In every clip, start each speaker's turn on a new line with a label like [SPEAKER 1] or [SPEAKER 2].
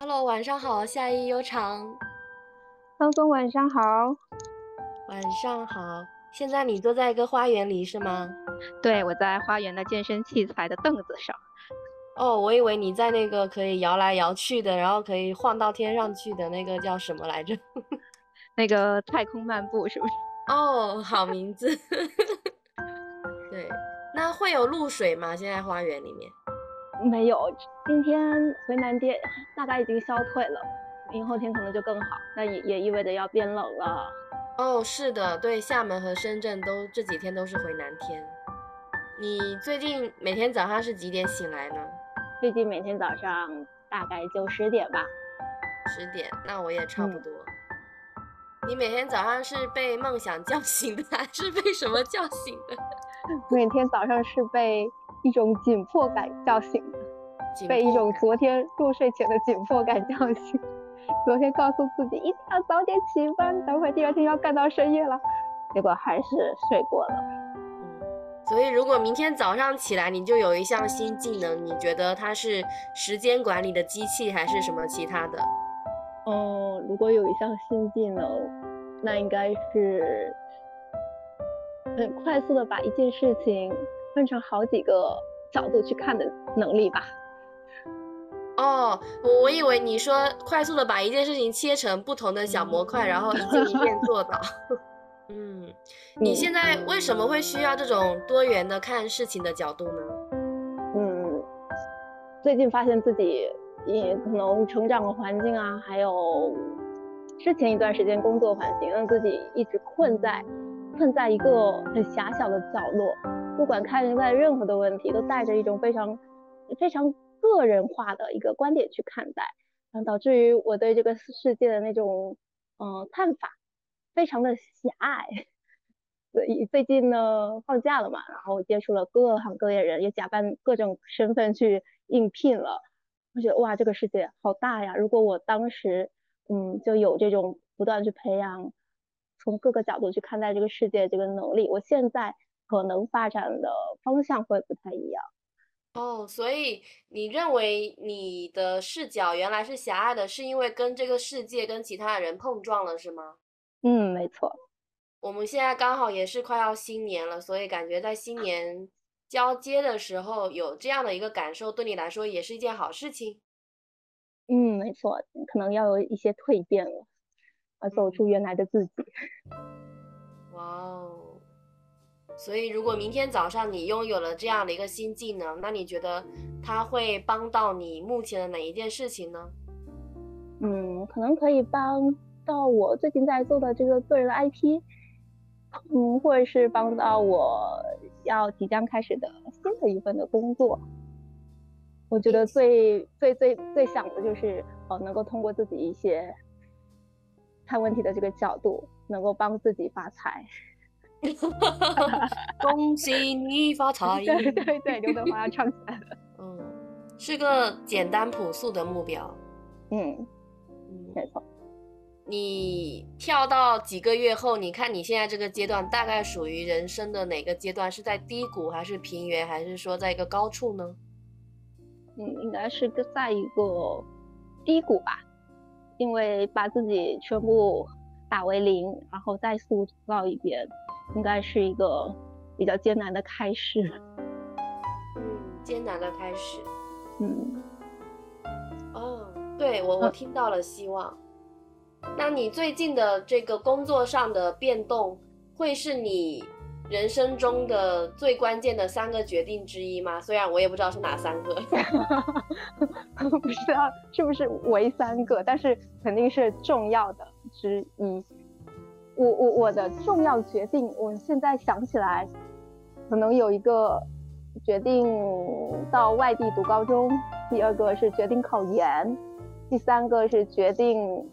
[SPEAKER 1] Hello，晚上好，夏意悠长。
[SPEAKER 2] 高峰晚上好。
[SPEAKER 1] 晚上好。现在你坐在一个花园里是吗？
[SPEAKER 2] 对，我在花园的健身器材的凳子上。
[SPEAKER 1] 哦，我以为你在那个可以摇来摇去的，然后可以晃到天上去的那个叫什么来着？
[SPEAKER 2] 那个太空漫步是不是？
[SPEAKER 1] 哦，好名字。对，那会有露水吗？现在花园里面？
[SPEAKER 2] 没有，今天回南天大概已经消退了，明后天可能就更好。那也也意味着要变冷了。
[SPEAKER 1] 哦，是的，对，厦门和深圳都这几天都是回南天。你最近每天早上是几点醒来呢？
[SPEAKER 2] 最近每天早上大概就十点吧。
[SPEAKER 1] 十点，那我也差不多。你每天早上是被梦想叫醒的，还是被什么叫醒的？
[SPEAKER 2] 每天早上是被一种紧迫感叫醒的，被一种昨天入睡前的紧迫感叫醒。昨天告诉自己一定要早点起班，等会第二天要干到深夜了，结果还是睡过了。
[SPEAKER 1] 嗯，所以如果明天早上起来你就有一项新技能，你觉得它是时间管理的机器还是什么其他的？
[SPEAKER 2] 哦，如果有一项新技能，那应该是很快速的把一件事情分成好几个角度去看的能力吧。
[SPEAKER 1] 哦，我以为你说快速的把一件事情切成不同的小模块，然后一件一件做到。嗯，你现在为什么会需要这种多元的看事情的角度呢？
[SPEAKER 2] 嗯，最近发现自己也可能成长的环境啊，还有之前一段时间工作环境，让自己一直困在困在一个很狭小的角落，不管看待任何的问题，都带着一种非常非常。个人化的一个观点去看待，嗯，导致于我对这个世界的那种嗯看法非常的狭隘。所以最近呢放假了嘛，然后接触了各行各业人，也假扮各种身份去应聘了。我觉得哇，这个世界好大呀！如果我当时嗯就有这种不断去培养，从各个角度去看待这个世界这个能力，我现在可能发展的方向会不太一样。
[SPEAKER 1] 哦，所以你认为你的视角原来是狭隘的，是因为跟这个世界跟其他的人碰撞了，是吗？
[SPEAKER 2] 嗯，没错。
[SPEAKER 1] 我们现在刚好也是快要新年了，所以感觉在新年交接的时候有这样的一个感受，对你来说也是一件好事情。
[SPEAKER 2] 嗯，没错，可能要有一些蜕变了，啊走出原来的自己。
[SPEAKER 1] 哇哦。所以，如果明天早上你拥有了这样的一个新技能，那你觉得它会帮到你目前的哪一件事情呢？
[SPEAKER 2] 嗯，可能可以帮到我最近在做的这个个人 IP，嗯，或者是帮到我要即将开始的新的一份的工作。我觉得最最最最想的就是，呃，能够通过自己一些看问题的这个角度，能够帮自己发财。
[SPEAKER 1] 恭喜你发财！
[SPEAKER 2] 对对对，刘德华要唱起来了。
[SPEAKER 1] 嗯，是个简单朴素的目标。
[SPEAKER 2] 嗯嗯，没错。
[SPEAKER 1] 你跳到几个月后，你看你现在这个阶段大概属于人生的哪个阶段？是在低谷，还是平原，还是说在一个高处呢？
[SPEAKER 2] 嗯，应该是在一个低谷吧，因为把自己全部打为零，然后再塑造一遍。应该是一个比较艰难的开始。
[SPEAKER 1] 嗯，艰难的开始。
[SPEAKER 2] 嗯。
[SPEAKER 1] 哦，对我我听到了希望。那你最近的这个工作上的变动，会是你人生中的最关键的三个决定之一吗？虽然我也不知道是哪三个。
[SPEAKER 2] 不知道是不是为三个，但是肯定是重要的之一。我我我的重要决定，我现在想起来，可能有一个决定到外地读高中，第二个是决定考研，第三个是决定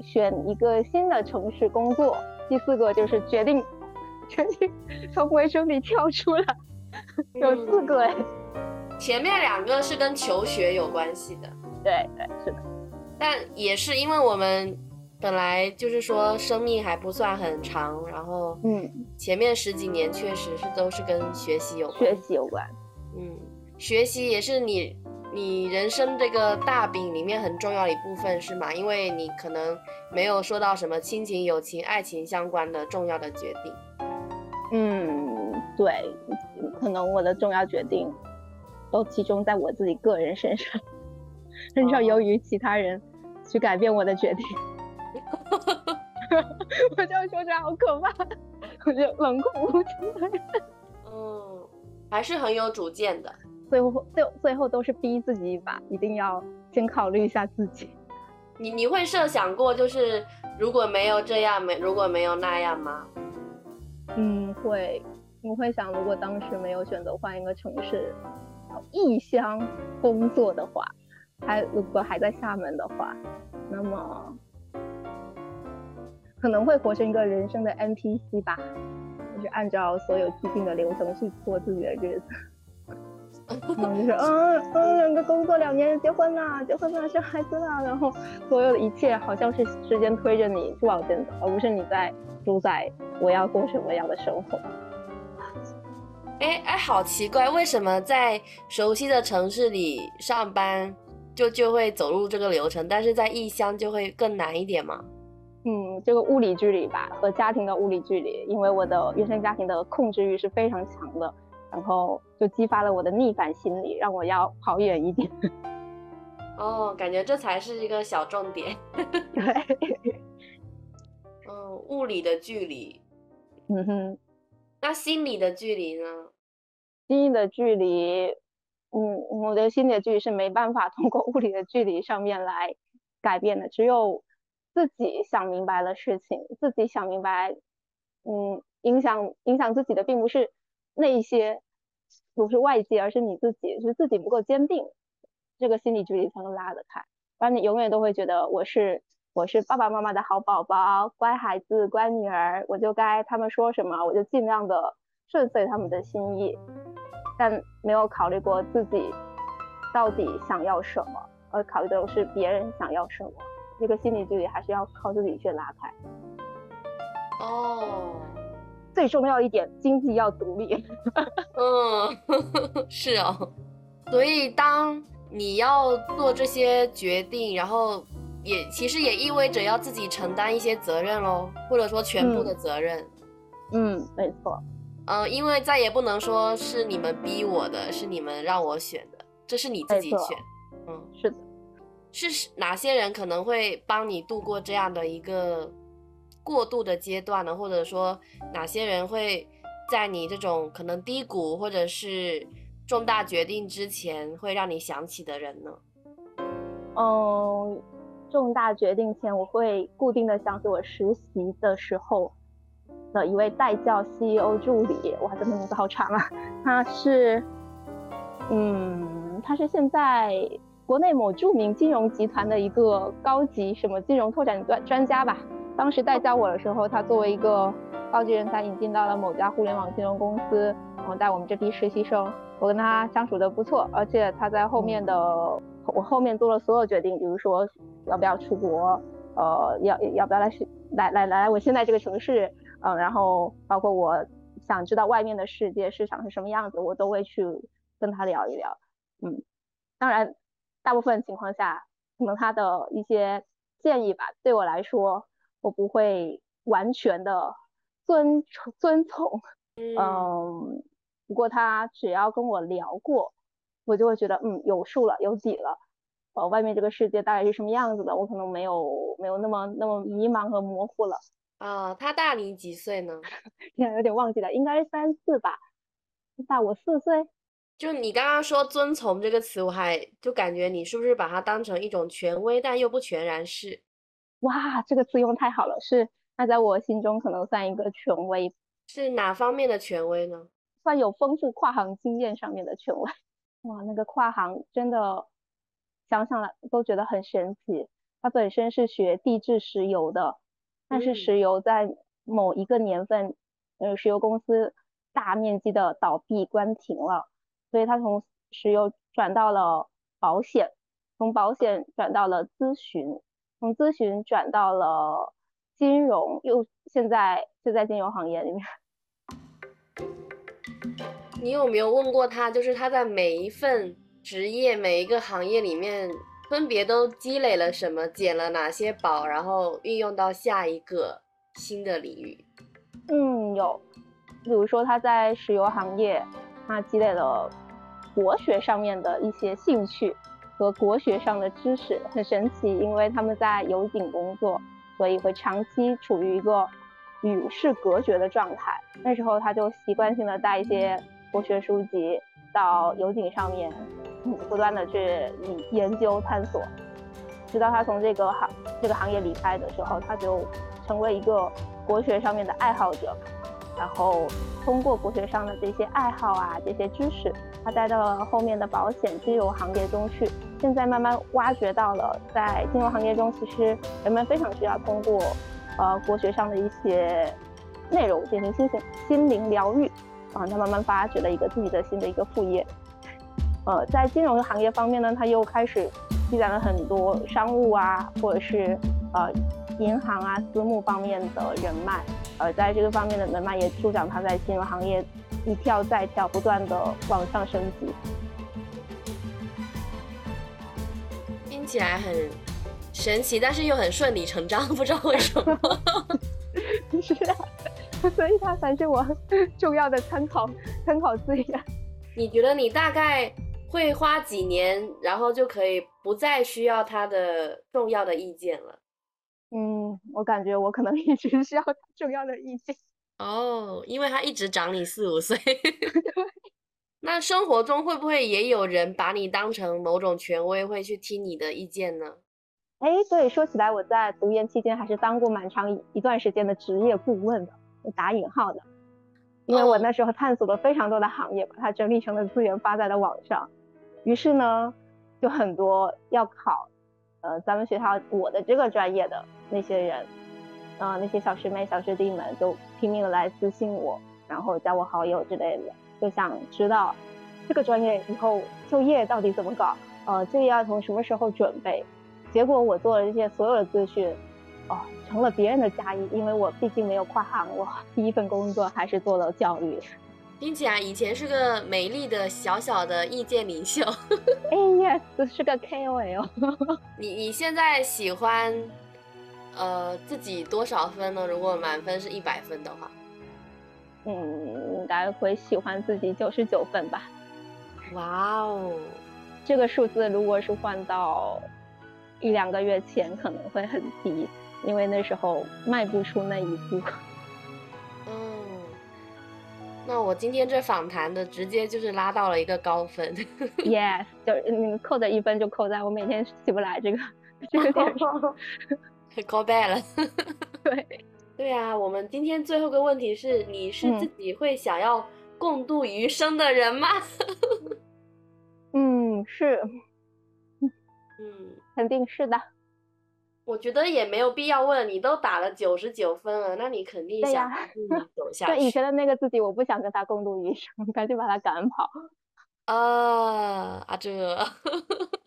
[SPEAKER 2] 选一个新的城市工作，第四个就是决定决定从微生里跳出来，有四个哎。
[SPEAKER 1] 前面两个是跟求学有关系的，
[SPEAKER 2] 对对是的，
[SPEAKER 1] 但也是因为我们。本来就是说生命还不算很长，然后
[SPEAKER 2] 嗯，
[SPEAKER 1] 前面十几年确实是都是跟学习有关，
[SPEAKER 2] 学习有关，
[SPEAKER 1] 嗯，学习也是你你人生这个大饼里面很重要的一部分是吗？因为你可能没有说到什么亲情、友情、爱情相关的重要的决定。
[SPEAKER 2] 嗯，对，可能我的重要决定都集中在我自己个人身上，很少由于其他人去改变我的决定。我这样说起来好可怕，我就冷酷无情的人。
[SPEAKER 1] 嗯，还是很有主见的。
[SPEAKER 2] 最后，最最后都是逼自己一把，一定要先考虑一下自己。
[SPEAKER 1] 你你会设想过，就是如果没有这样，没如果没有那样吗？
[SPEAKER 2] 嗯，会。我会想，如果当时没有选择换一个城市，异乡工作的话，还如果还在厦门的话，那么可能会活成一个人生的 NPC 吧，就是按照所有既定的流程去过自己的日子。然 后就是嗯嗯，两个工作两年，结婚了，结婚了，生孩子了，然后所有的一切好像是时间推着你去往前走，而不是你在主宰我要过什么样的生活。
[SPEAKER 1] 哎哎，好奇怪，为什么在熟悉的城市里上班就就会走入这个流程，但是在异乡就会更难一点吗？
[SPEAKER 2] 嗯，这个物理距离吧，和家庭的物理距离，因为我的原生家庭的控制欲是非常强的。然后就激发了我的逆反心理，让我要跑远一点。
[SPEAKER 1] 哦，感觉这才是一个小重点。
[SPEAKER 2] 对。
[SPEAKER 1] 嗯，物理的距离。
[SPEAKER 2] 嗯哼。
[SPEAKER 1] 那心理的距离呢？
[SPEAKER 2] 心理的距离，嗯，我的心理的距离是没办法通过物理的距离上面来改变的，只有自己想明白了事情，自己想明白，嗯，影响影响自己的并不是。那一些不是外界，而是你自己，是自己不够坚定，这个心理距离才能拉得开。不然你永远都会觉得我是我是爸爸妈妈的好宝宝、乖孩子、乖女儿，我就该他们说什么我就尽量的顺遂他们的心意，但没有考虑过自己到底想要什么，而考虑的是别人想要什么。这个心理距离还是要靠自己去拉开。
[SPEAKER 1] 哦。
[SPEAKER 2] 最重要一点，经济要独立。
[SPEAKER 1] 嗯，是哦。所以当你要做这些决定，然后也其实也意味着要自己承担一些责任喽，或者说全部的责任。
[SPEAKER 2] 嗯，没错。
[SPEAKER 1] 嗯，因为再也不能说是你们逼我的，是你们让我选的，这是你自己选。
[SPEAKER 2] 嗯，是的。
[SPEAKER 1] 是哪些人可能会帮你度过这样的一个？过渡的阶段呢，或者说哪些人会在你这种可能低谷或者是重大决定之前，会让你想起的人呢？
[SPEAKER 2] 嗯，重大决定前，我会固定的想起我实习的时候的一位代教 CEO 助理，哇，这名字好长啊！他是，嗯，他是现在国内某著名金融集团的一个高级什么金融拓展专专家吧。当时带教我的时候，他作为一个高级人才引进到了某家互联网金融公司，然后带我们这批实习生。我跟他相处的不错，而且他在后面的 我后面做了所有决定，比如说要不要出国，呃，要要不要来来来来我现在这个城市，嗯，然后包括我想知道外面的世界市场是什么样子，我都会去跟他聊一聊。嗯，当然，大部分情况下，可能他的一些建议吧，对我来说。我不会完全的遵遵从，嗯，不过他只要跟我聊过，我就会觉得嗯有数了有底了，呃，外面这个世界大概是什么样子的，我可能没有没有那么那么迷茫和模糊了。
[SPEAKER 1] 啊，他大你几岁呢？
[SPEAKER 2] 现在有点忘记了，应该是三四吧，大我四岁。
[SPEAKER 1] 就你刚刚说遵从这个词，我还就感觉你是不是把它当成一种权威，但又不全然是。
[SPEAKER 2] 哇，这个词用太好了，是那在我心中可能算一个权威，
[SPEAKER 1] 是哪方面的权威呢？
[SPEAKER 2] 算有丰富跨行经验上面的权威。哇，那个跨行真的想想来都觉得很神奇。他本身是学地质石油的，但是石油在某一个年份，呃，石油公司大面积的倒闭关停了，所以他从石油转到了保险，从保险转到了咨询。从咨询转到了金融，又现在就在金融行业里面。
[SPEAKER 1] 你有没有问过他，就是他在每一份职业每一个行业里面分别都积累了什么，捡了哪些宝，然后运用到下一个新的领域？
[SPEAKER 2] 嗯，有，比如说他在石油行业，他积累了国学上面的一些兴趣和国学上的知识，很神奇，因为他们在油井工作，所以会长期处于一个与世隔绝的状态。那时候他就习惯性的带一些国学书籍到油井上面，不断的去研究探索，直到他从这个行这个行业离开的时候，他就成为一个。国学上面的爱好者，然后通过国学上的这些爱好啊，这些知识，他带到了后面的保险金融行业中去。现在慢慢挖掘到了，在金融行业中，其实人们非常需要通过呃国学上的一些内容进行心心心灵疗愈啊。他慢慢发掘了一个自己的新的一个副业。呃，在金融行业方面呢，他又开始积攒了很多商务啊，或者是呃。银行啊，私募方面的人脉，而在这个方面的能脉也助长他在金融行业一跳再跳，不断的往上升级。
[SPEAKER 1] 听起来很神奇，但是又很顺理成章，不知道为什么。
[SPEAKER 2] 是啊，所以他才是我 重要的参考参考资源。
[SPEAKER 1] 你觉得你大概会花几年，然后就可以不再需要他的重要的意见了？
[SPEAKER 2] 嗯，我感觉我可能一直需要他 重要的意见
[SPEAKER 1] 哦，因为他一直长你四五岁。那生活中会不会也有人把你当成某种权威，会去听你的意见呢？
[SPEAKER 2] 哎，对，说起来，我在读研期间还是当过蛮长一段时间的职业顾问的，打引号的，因为我那时候探索了非常多的行业，把它整理成了资源发在了网上，于是呢，就很多要考。呃，咱们学校我的这个专业的那些人，呃，那些小师妹、小师弟们就拼命的来私信我，然后加我好友之类的，就想知道这个专业以后就业到底怎么搞，呃，就业要从什么时候准备。结果我做了这些所有的资讯，哦，成了别人的家业，因为我毕竟没有跨行，我第一份工作还是做了教育。
[SPEAKER 1] 并且啊以前是个美丽的小小的意见领袖，
[SPEAKER 2] 哎，yes，是个 KOL。
[SPEAKER 1] 你你现在喜欢，呃，自己多少分呢？如果满分是一百分的话，
[SPEAKER 2] 嗯，应该会喜欢自己九十九分吧。
[SPEAKER 1] 哇哦，
[SPEAKER 2] 这个数字如果是换到一两个月前，可能会很低，因为那时候迈不出那一步。
[SPEAKER 1] 嗯那我今天这访谈的直接就是拉到了一个高分
[SPEAKER 2] ，yes，就是你扣的一分就扣在我每天起不来这个这个 点上
[SPEAKER 1] 高 bad 了。
[SPEAKER 2] 对，
[SPEAKER 1] 对啊，我们今天最后个问题是，你是自己会想要共度余生的人吗？
[SPEAKER 2] 嗯，是，
[SPEAKER 1] 嗯，
[SPEAKER 2] 肯定是的。
[SPEAKER 1] 我觉得也没有必要问，你都打了九十九分了，那你肯定想走下
[SPEAKER 2] 去。对以前的那个自己，我不想跟他共度余生，赶紧把他赶跑。
[SPEAKER 1] 啊啊，这，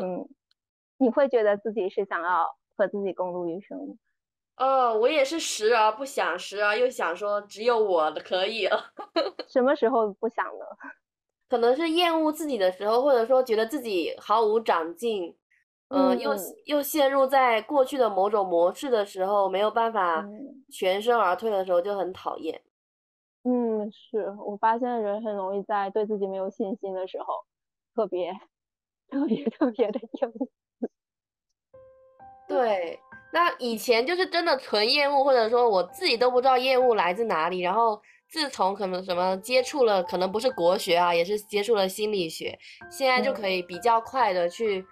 [SPEAKER 2] 嗯，你会觉得自己是想要和自己共度余生吗？
[SPEAKER 1] 哦，我也是时而不想，时而又想说只有我的可以了。
[SPEAKER 2] 什么时候不想呢？
[SPEAKER 1] 可能是厌恶自己的时候，或者说觉得自己毫无长进。嗯，又又陷入在过去的某种模式的时候，没有办法全身而退的时候，就很讨厌。
[SPEAKER 2] 嗯，是我发现人很容易在对自己没有信心的时候，特别特别特别的厌恶。
[SPEAKER 1] 对，那以前就是真的纯厌恶，或者说我自己都不知道厌恶来自哪里。然后自从可能什么接触了，可能不是国学啊，也是接触了心理学，现在就可以比较快的去。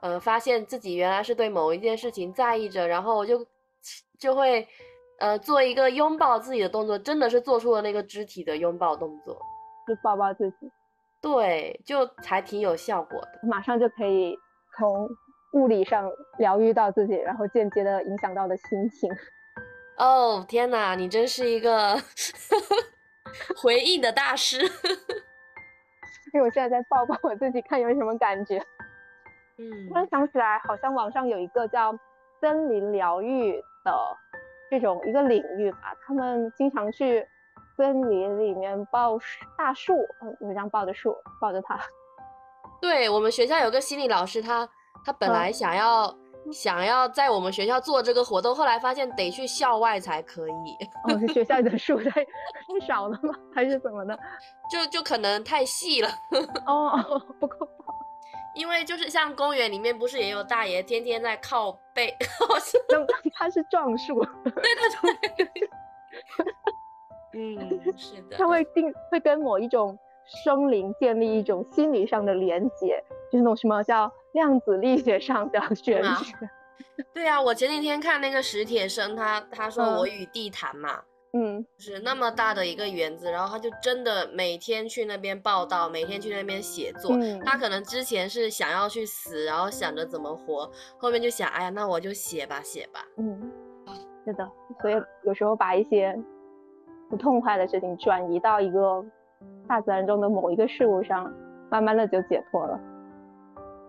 [SPEAKER 1] 呃，发现自己原来是对某一件事情在意着，然后就就会呃做一个拥抱自己的动作，真的是做出了那个肢体的拥抱动作，
[SPEAKER 2] 就抱抱自己，
[SPEAKER 1] 对，就还挺有效果的，
[SPEAKER 2] 马上就可以从物理上疗愈到自己，然后间接的影响到的心情。
[SPEAKER 1] 哦，天哪，你真是一个 回应的大师，
[SPEAKER 2] 因为我现在在抱抱我自己，看有什么感觉。
[SPEAKER 1] 嗯，
[SPEAKER 2] 突然想起来，好像网上有一个叫森林疗愈的这种一个领域吧，他们经常去森林里面抱大树，嗯，这样抱着树，抱着它，
[SPEAKER 1] 对我们学校有个心理老师，他他本来想要。想要在我们学校做这个活动，后来发现得去校外才可以。
[SPEAKER 2] 哦，是学校的树 太太少了吗？还是怎么的？
[SPEAKER 1] 就就可能太细了。
[SPEAKER 2] 哦，不够大。
[SPEAKER 1] 因为就是像公园里面，不是也有大爷天天在靠背？
[SPEAKER 2] 那他是撞树。
[SPEAKER 1] 对对对。嗯，是的。
[SPEAKER 2] 他会定会跟某一种生灵建立一种心理上的连接，就是那种什么叫？量子力学上的 玄学，
[SPEAKER 1] 对啊，我前几天看那个史铁生，他他说我与地坛嘛，
[SPEAKER 2] 嗯，
[SPEAKER 1] 是那么大的一个园子，然后他就真的每天去那边报道，每天去那边写作。他可能之前是想要去死，然后想着怎么活，后面就想，哎呀，那我就写吧，写吧。
[SPEAKER 2] 嗯，是的，所以有时候把一些不痛快的事情转移到一个大自然中的某一个事物上，慢慢的就解脱了。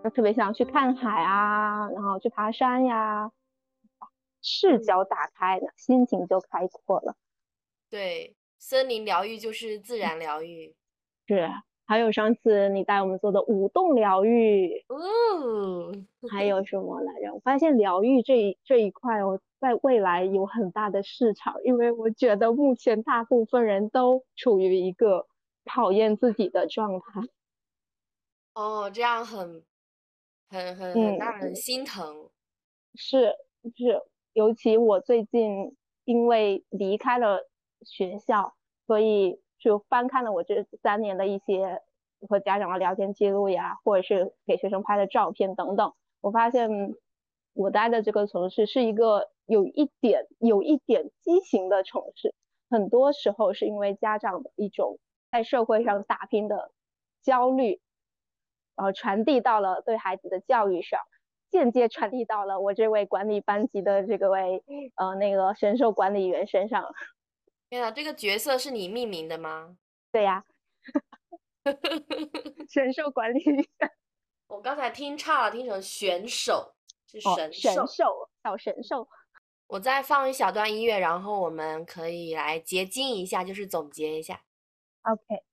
[SPEAKER 2] 就特别想去看海啊，然后去爬山呀，视角打开了，心情就开阔了。
[SPEAKER 1] 对，森林疗愈就是自然疗愈。
[SPEAKER 2] 是，还有上次你带我们做的舞动疗愈，
[SPEAKER 1] 嗯，
[SPEAKER 2] 还有 什么来着？我发现疗愈这一这一块我，在未来有很大的市场，因为我觉得目前大部分人都处于一个讨厌自己的状态。
[SPEAKER 1] 哦，这样很。很很很让人心疼，
[SPEAKER 2] 是是，尤其我最近因为离开了学校，所以就翻看了我这三年的一些和家长的聊天记录呀，或者是给学生拍的照片等等，我发现我待的这个城市是一个有一点有一点畸形的城市，很多时候是因为家长的一种在社会上打拼的焦虑。呃，传递到了对孩子的教育上，间接传递到了我这位管理班级的这个位呃那个神兽管理员身上。
[SPEAKER 1] 天啊，这个角色是你命名的吗？
[SPEAKER 2] 对呀，神兽管理员。
[SPEAKER 1] 我刚才听差了，听成选手是神
[SPEAKER 2] 兽，小神兽。
[SPEAKER 1] 我再放一小段音乐，然后我们可以来结晶一下，就是总结一下。
[SPEAKER 2] OK，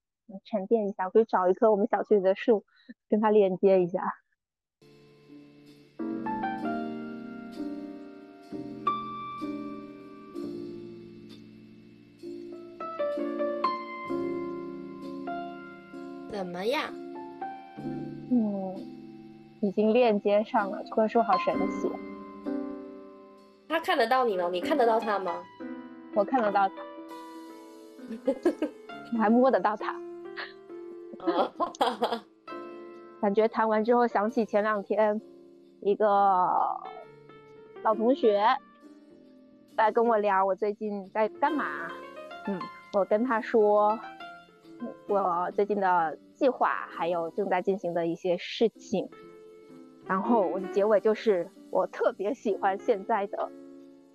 [SPEAKER 2] 沉淀一下，我可以找一棵我们小区里的树。跟它链接一下，
[SPEAKER 1] 怎么样？
[SPEAKER 2] 嗯，已经链接上了。这棵树好神奇，
[SPEAKER 1] 他看得到你吗？你看得到他吗？
[SPEAKER 2] 我看得到他，我还摸得到他。感觉谈完之后，想起前两天一个老同学在跟我聊我最近在干嘛。嗯，我跟他说我最近的计划，还有正在进行的一些事情。然后我的结尾就是我特别喜欢现在的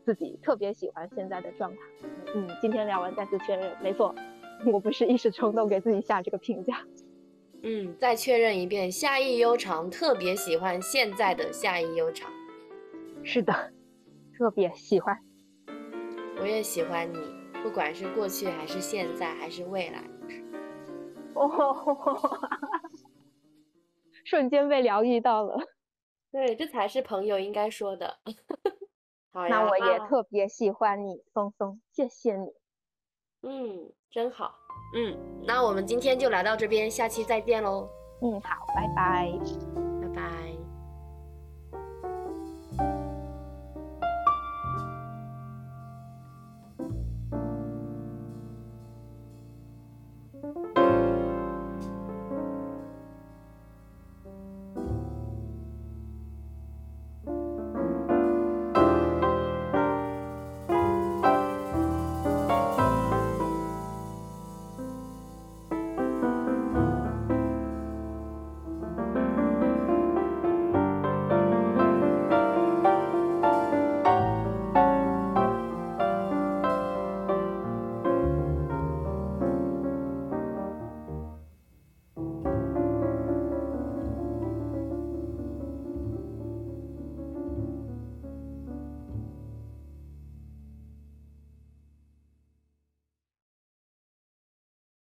[SPEAKER 2] 自己，特别喜欢现在的状态。嗯，今天聊完再次确认，没错，我不是一时冲动给自己下这个评价。
[SPEAKER 1] 嗯，再确认一遍，夏意悠长，特别喜欢现在的夏意悠长。
[SPEAKER 2] 是的，特别喜欢。
[SPEAKER 1] 我也喜欢你，不管是过去还是现在还是未来。
[SPEAKER 2] 哦，瞬间被疗愈到了。
[SPEAKER 1] 对，这才是朋友应该说的。好呀，
[SPEAKER 2] 那我也特别喜欢你，松松，谢谢你。
[SPEAKER 1] 嗯，真好。嗯，那我们今天就来到这边，下期再见喽。
[SPEAKER 2] 嗯，好，拜拜。